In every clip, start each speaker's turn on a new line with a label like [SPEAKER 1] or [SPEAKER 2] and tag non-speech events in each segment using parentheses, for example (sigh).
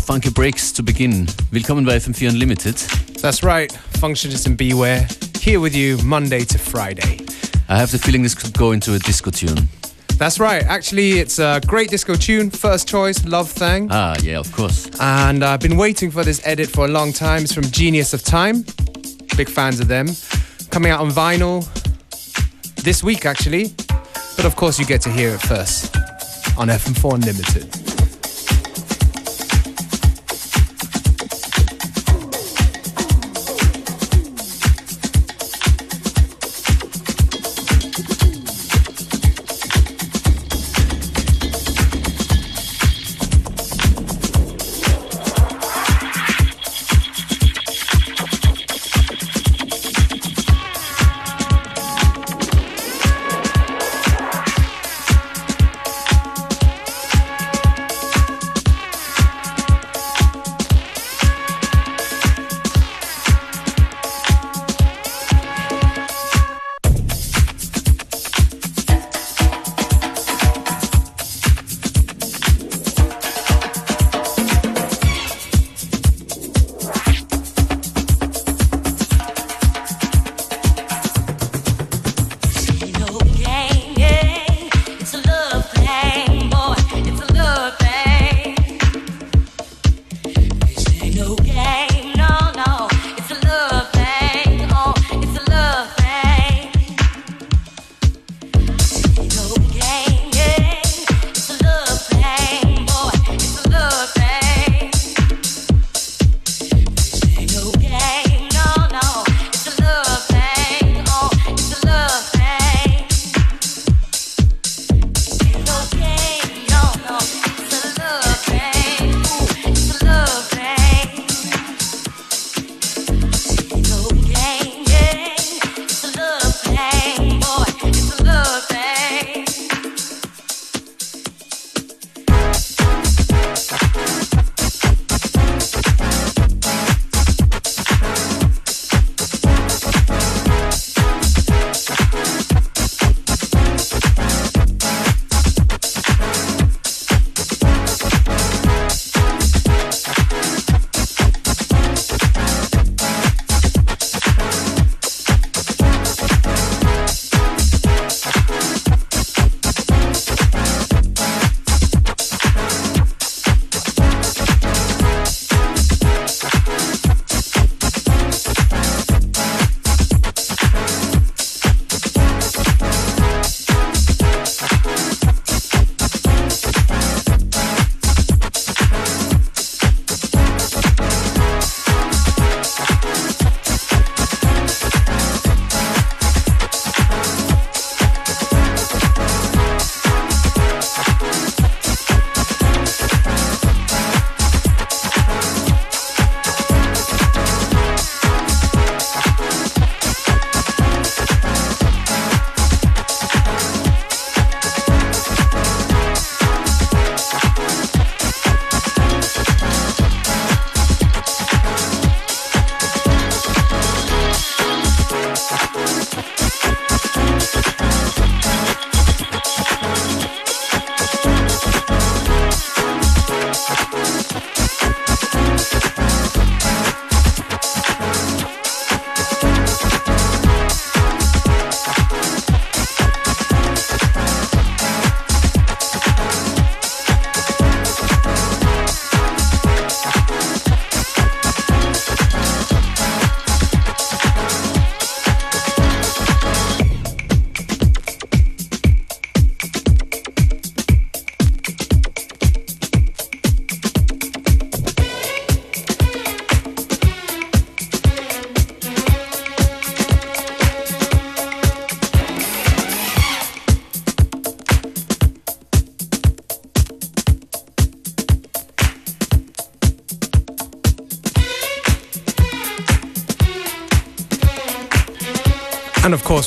[SPEAKER 1] funky Breaks zu Beginn. Willkommen bei FM4 Unlimited.
[SPEAKER 2] That's right, Functionist and Beware, here with you Monday to Friday.
[SPEAKER 1] I have the feeling this could go into a disco tune.
[SPEAKER 2] That's right, actually, it's a great disco tune, first choice, Love Thang.
[SPEAKER 1] Ah, yeah, of course.
[SPEAKER 2] And I've been waiting for this edit for a long time. It's from Genius of Time. Big fans of them. Coming out on vinyl this week, actually. But of course, you get to hear it first on FM4 Unlimited.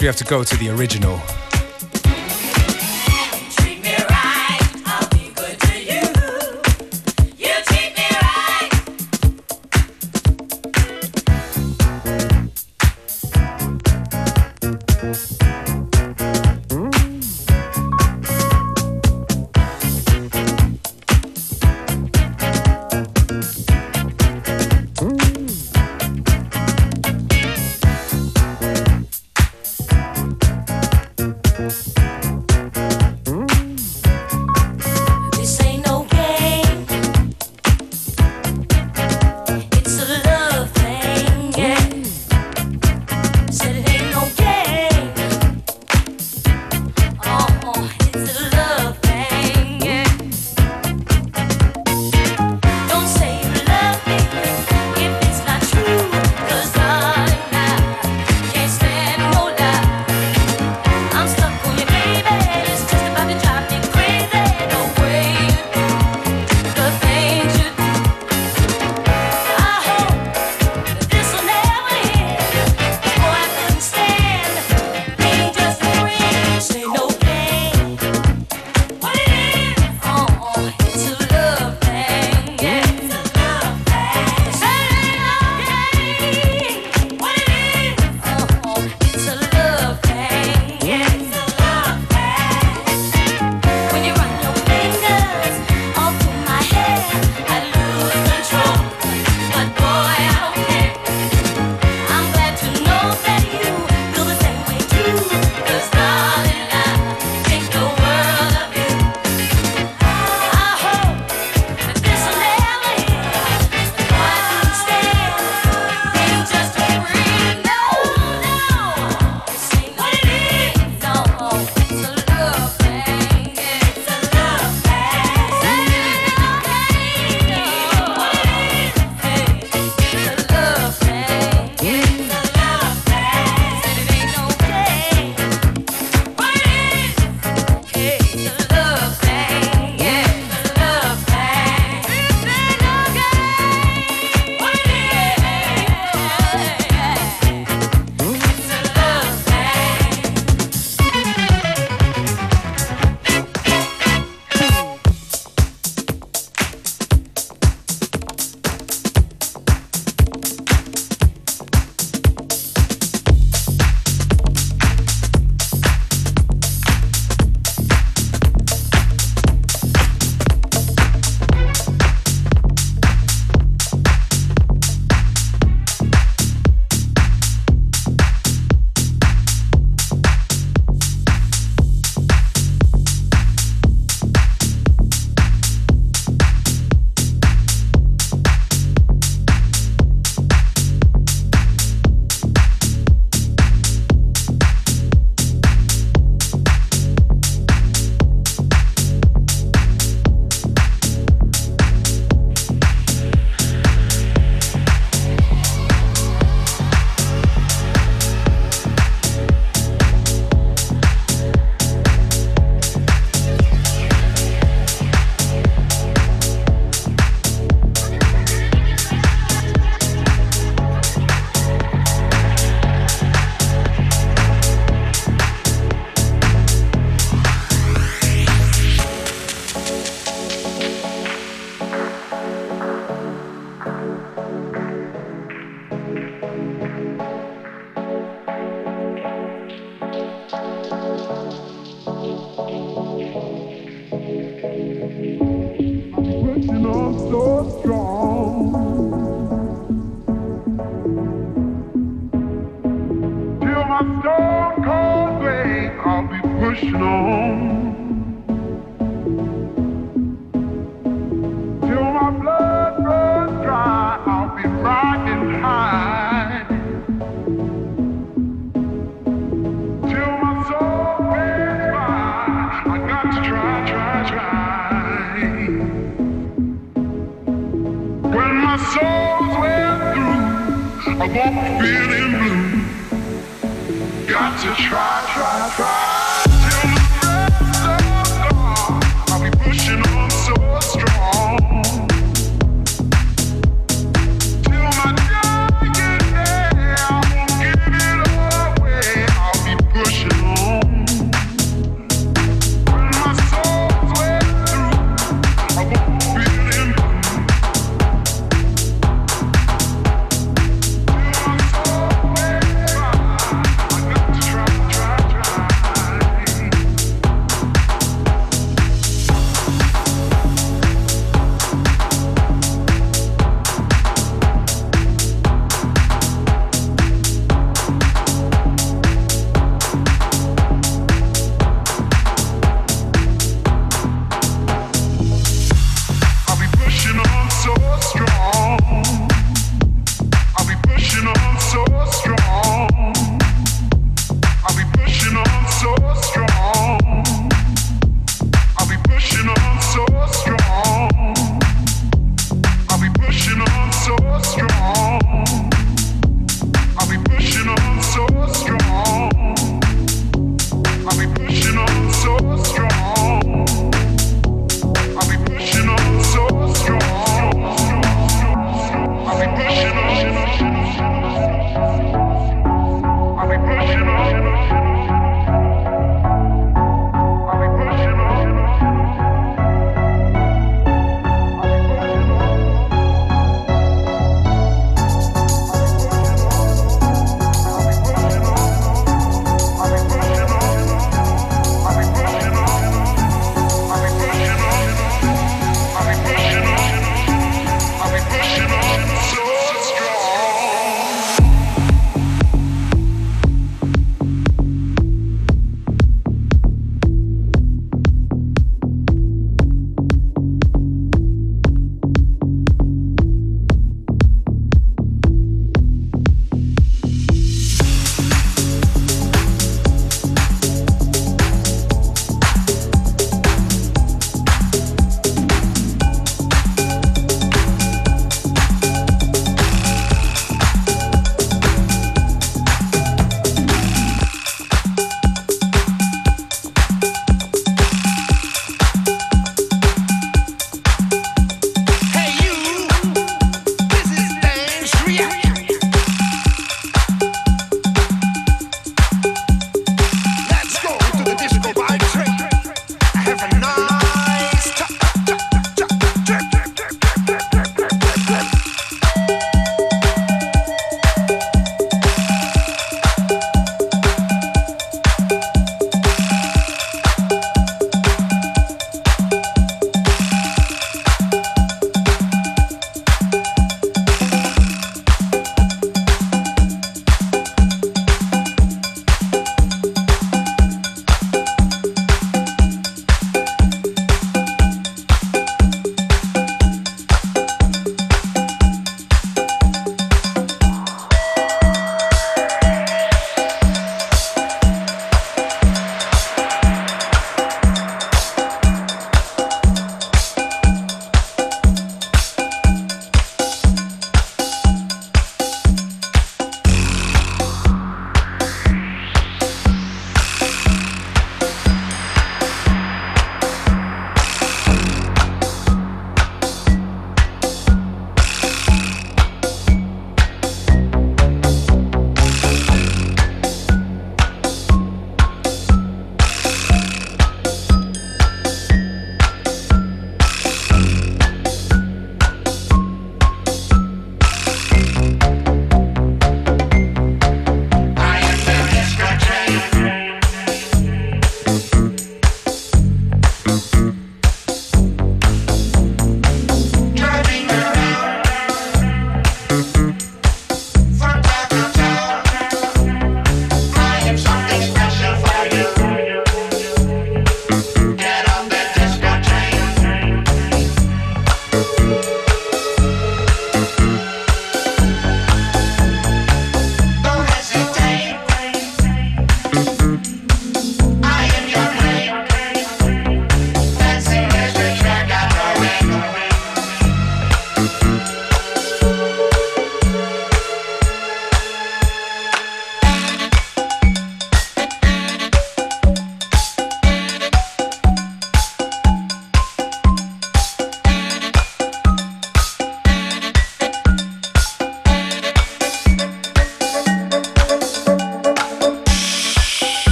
[SPEAKER 2] Course, we have to go to the original.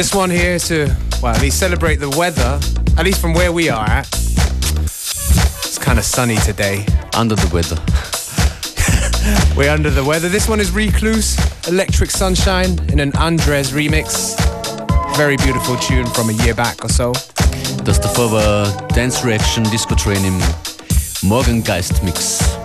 [SPEAKER 3] This one here to, well, at least celebrate the weather, at least from where we are at. It's kind of sunny today.
[SPEAKER 1] Under the weather. (laughs)
[SPEAKER 3] We're under the weather. This one is Recloose, Electric Sunshine in an Andres remix. Very beautiful tune from a year back or so.
[SPEAKER 1] Das davor war Dance Reaction Disco Train im Morgengeist Mix.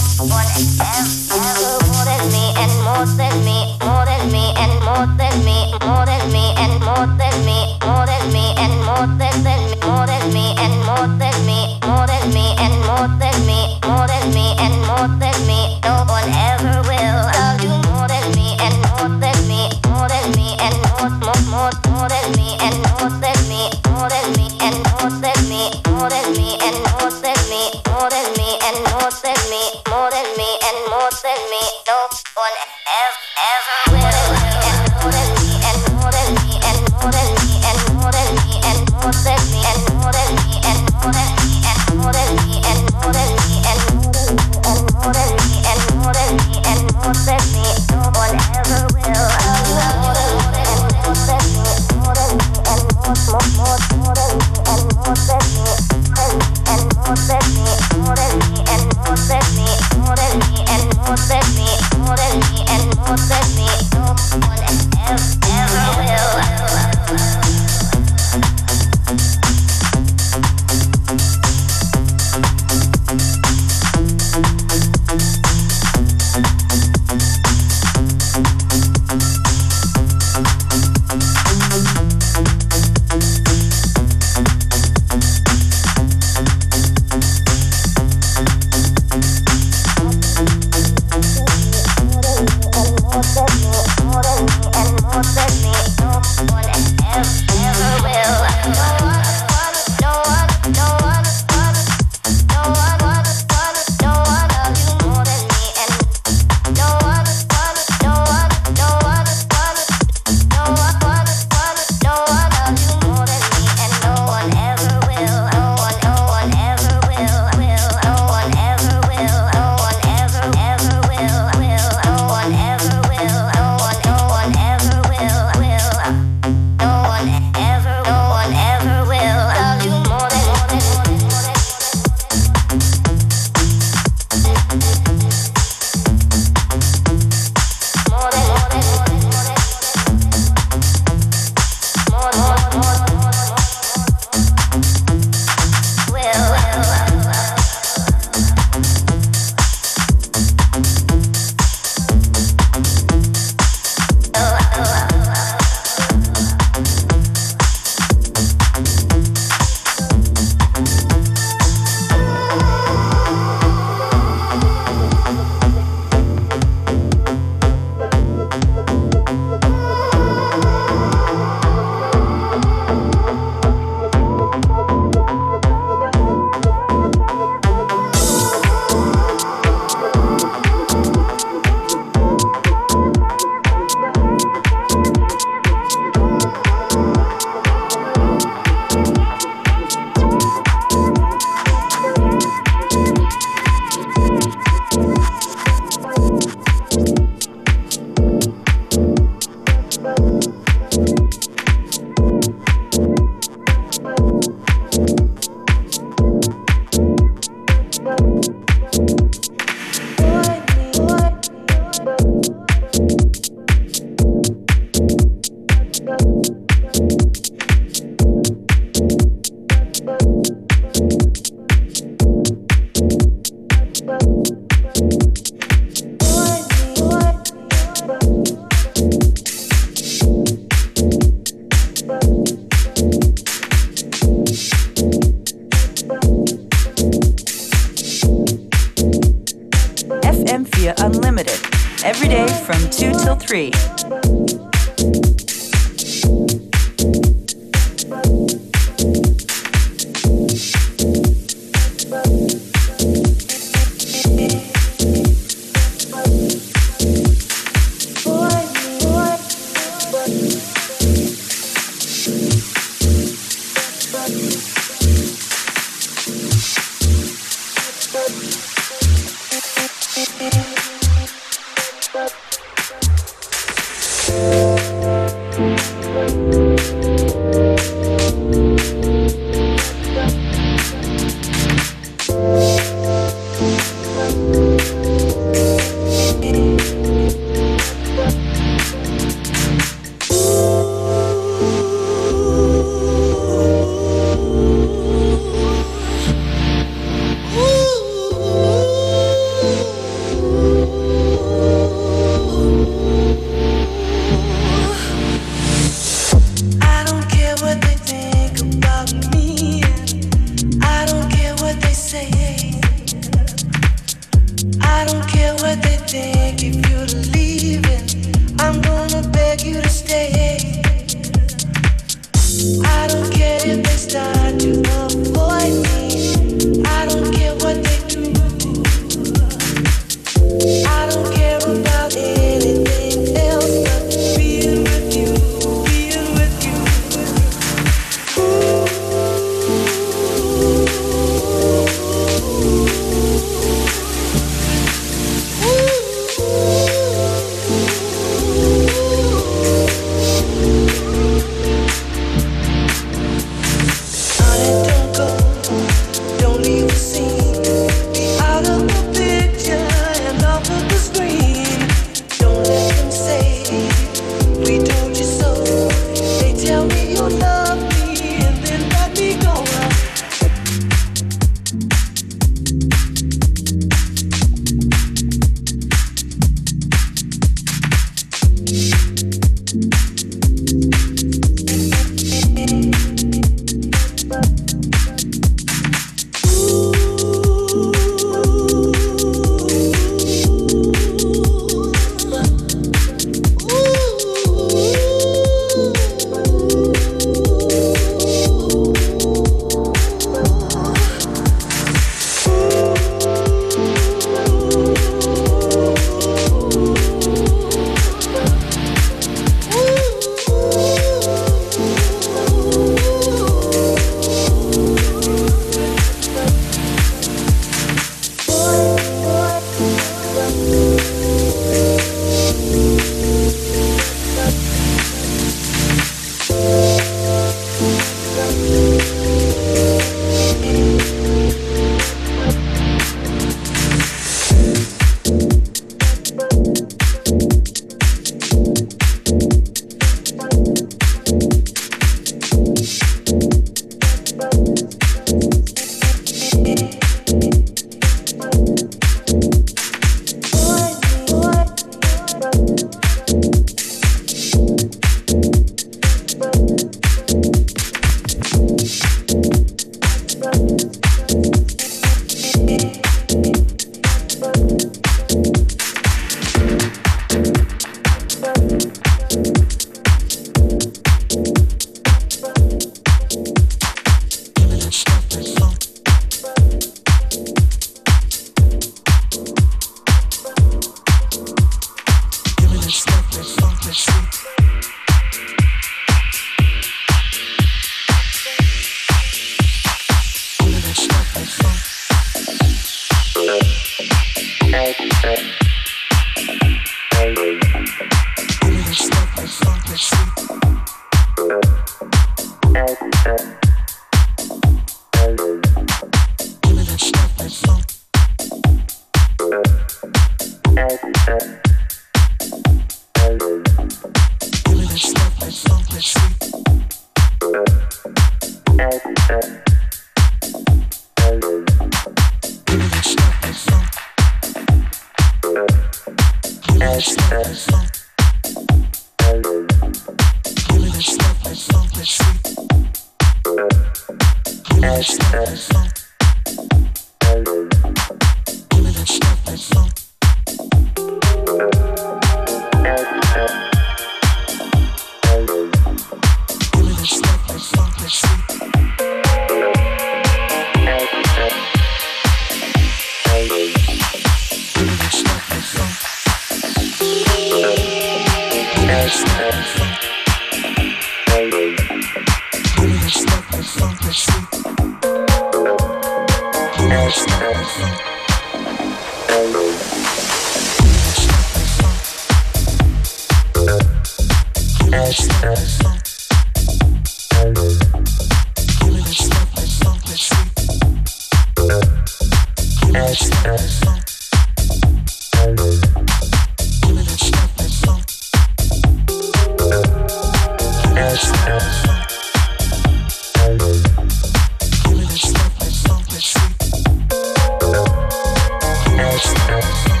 [SPEAKER 4] Thank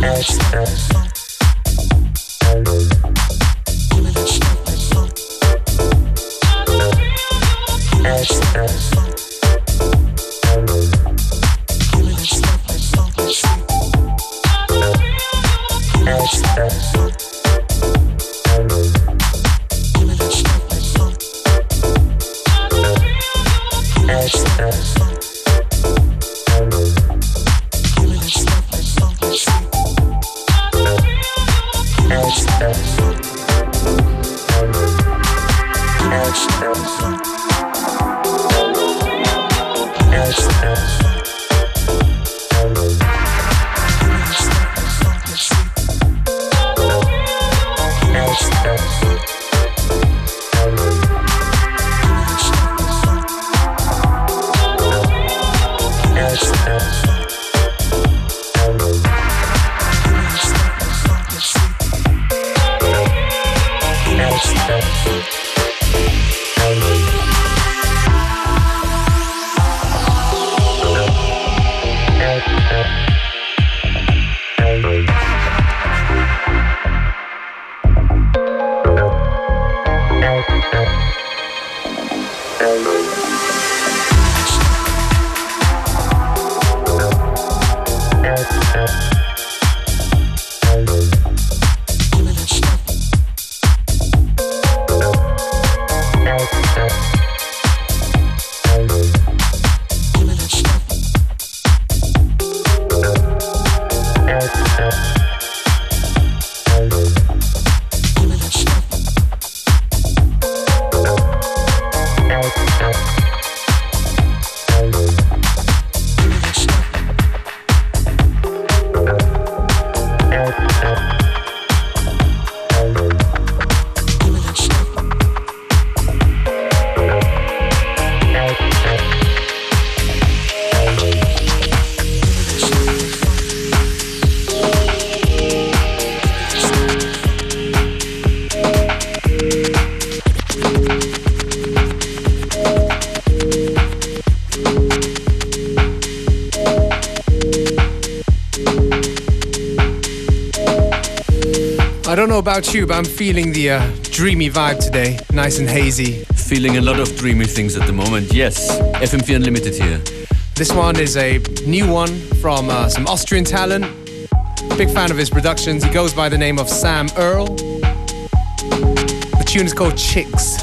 [SPEAKER 4] Thank you.
[SPEAKER 3] About you, but I'm feeling the uh, dreamy vibe today, nice and hazy.
[SPEAKER 1] Feeling a lot of dreamy things at the moment, yes. FM4 Unlimited here.
[SPEAKER 3] This one is a new one from uh, some Austrian talent. Big fan of his productions. He goes by the name of Sam Earl. The tune is called Chicks.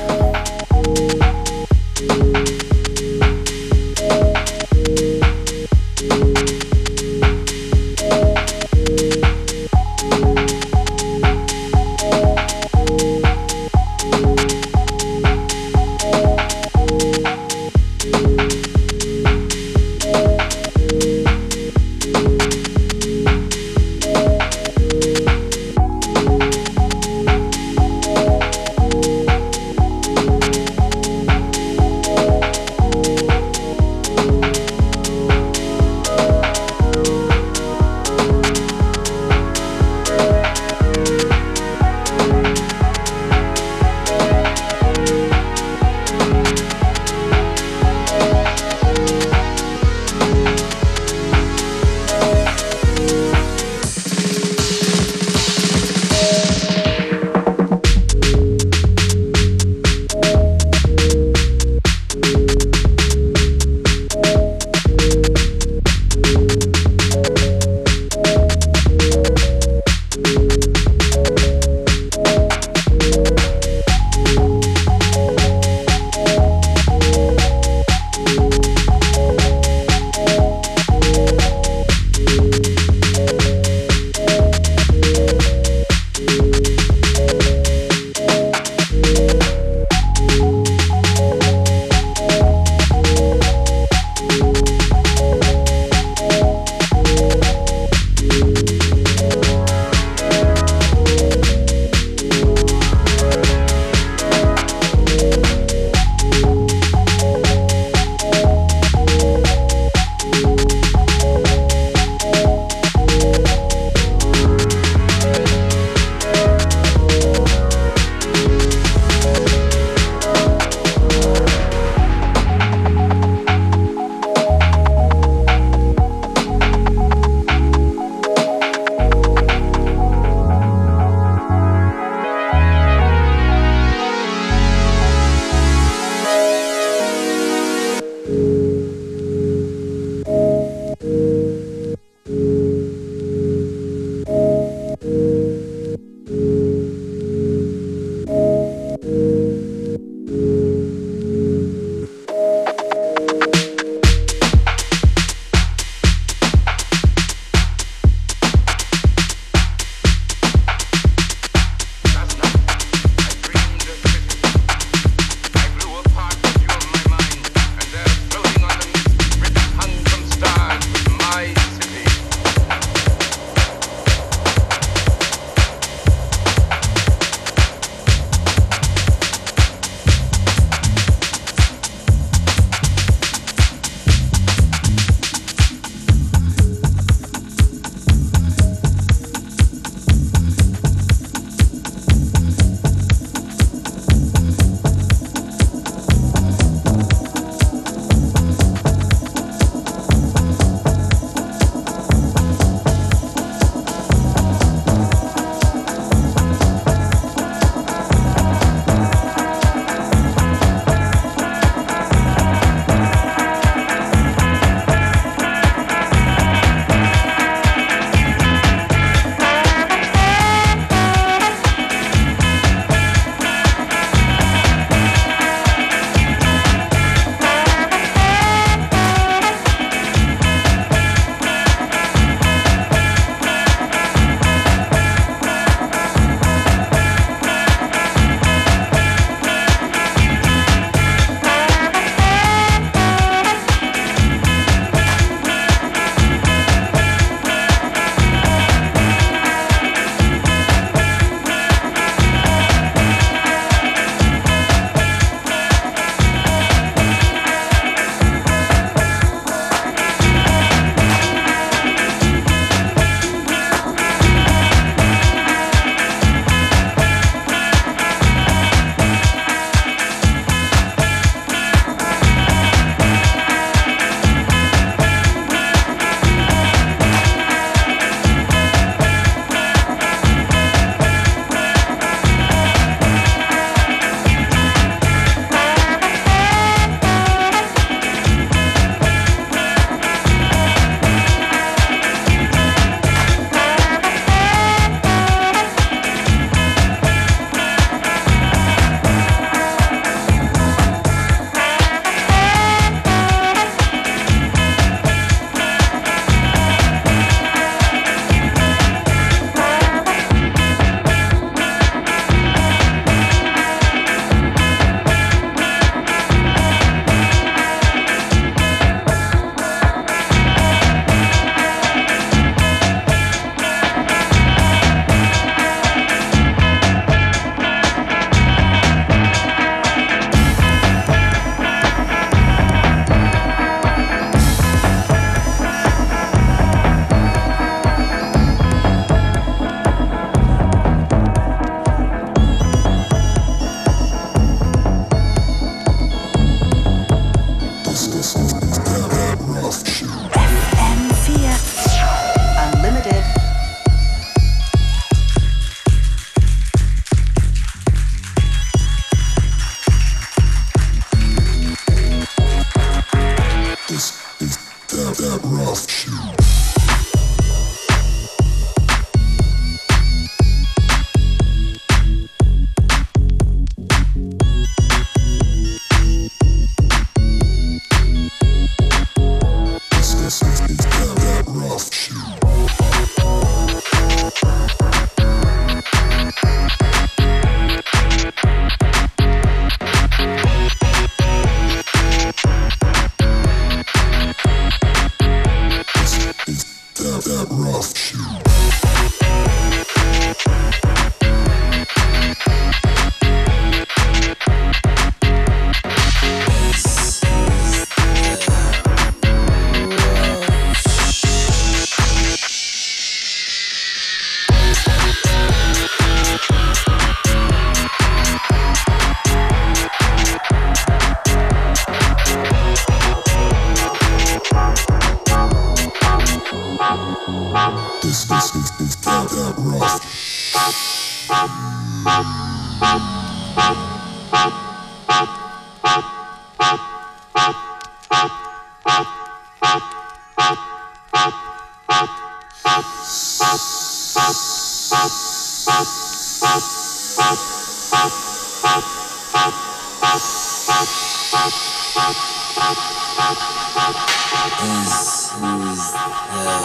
[SPEAKER 5] This uh,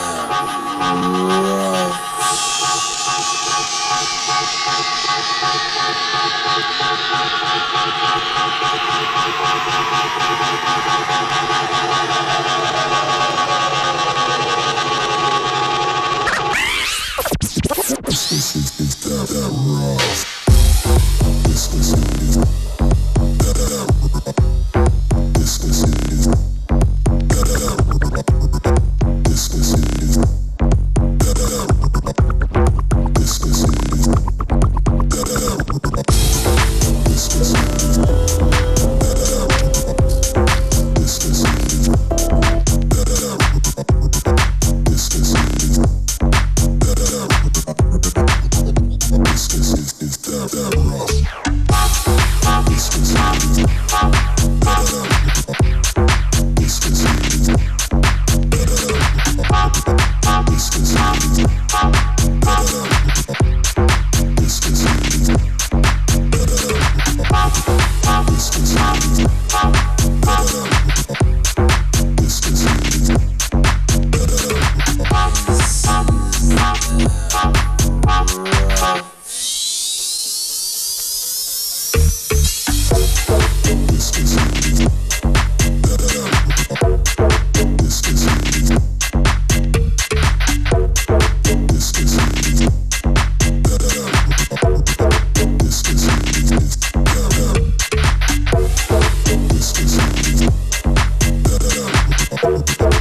[SPEAKER 3] Música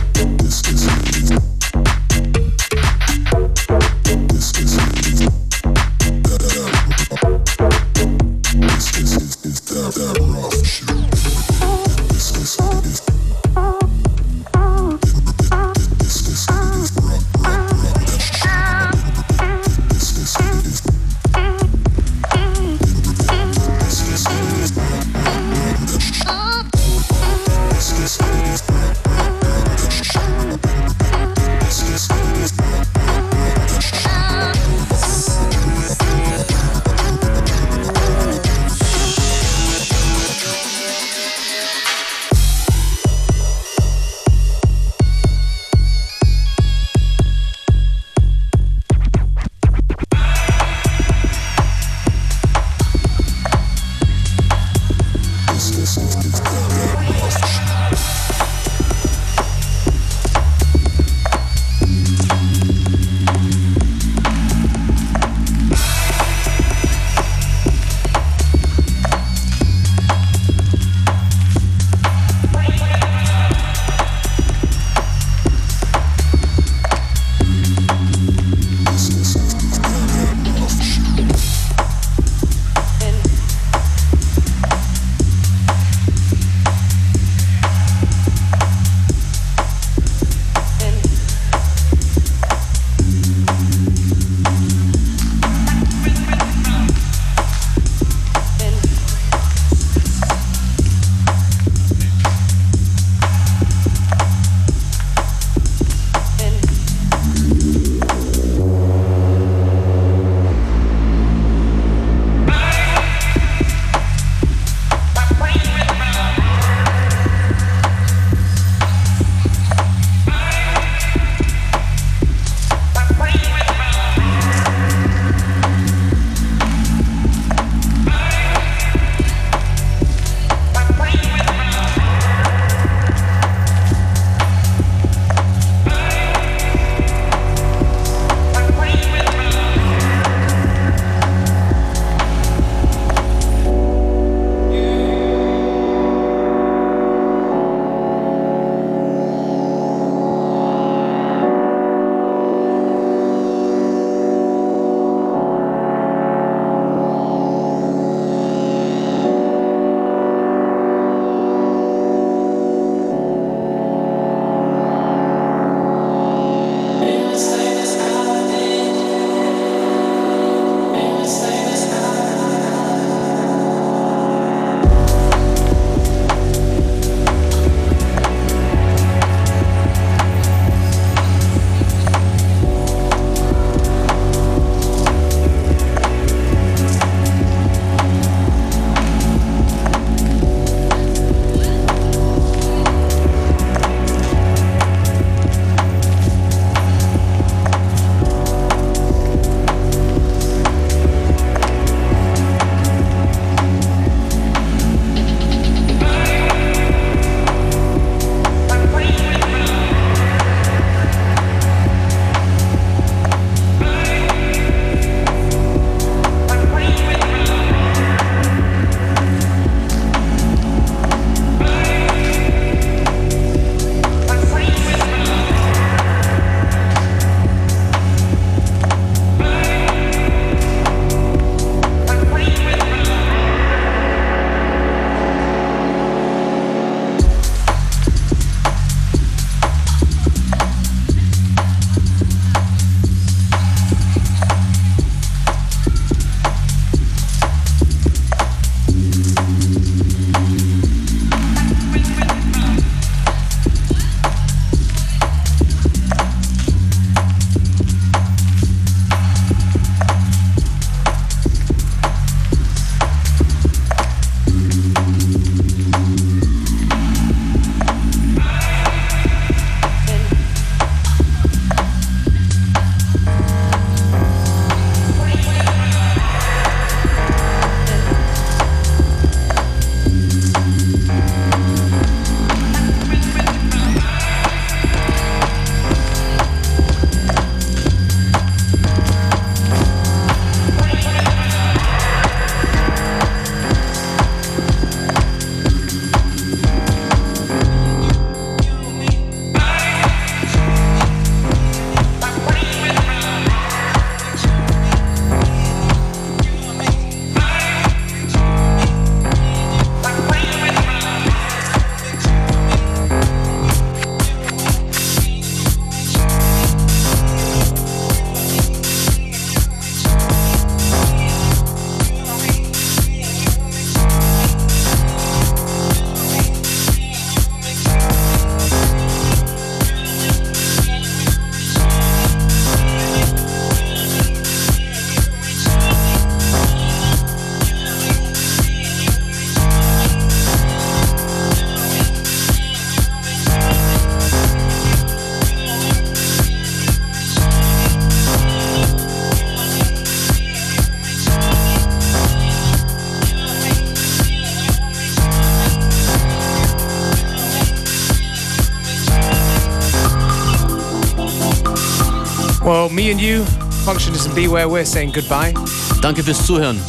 [SPEAKER 3] me and you, Functionist and Beware, we're saying goodbye.
[SPEAKER 1] Danke fürs Zuhören.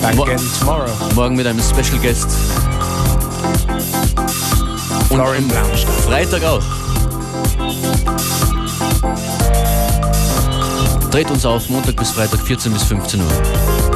[SPEAKER 3] Back
[SPEAKER 1] Mo-
[SPEAKER 3] again tomorrow.
[SPEAKER 1] Morgen mit einem Special Guest. Und
[SPEAKER 3] Blaumstein.
[SPEAKER 1] Freitag auch. Dreht uns auf Montag bis Freitag 14 bis 15 Uhr.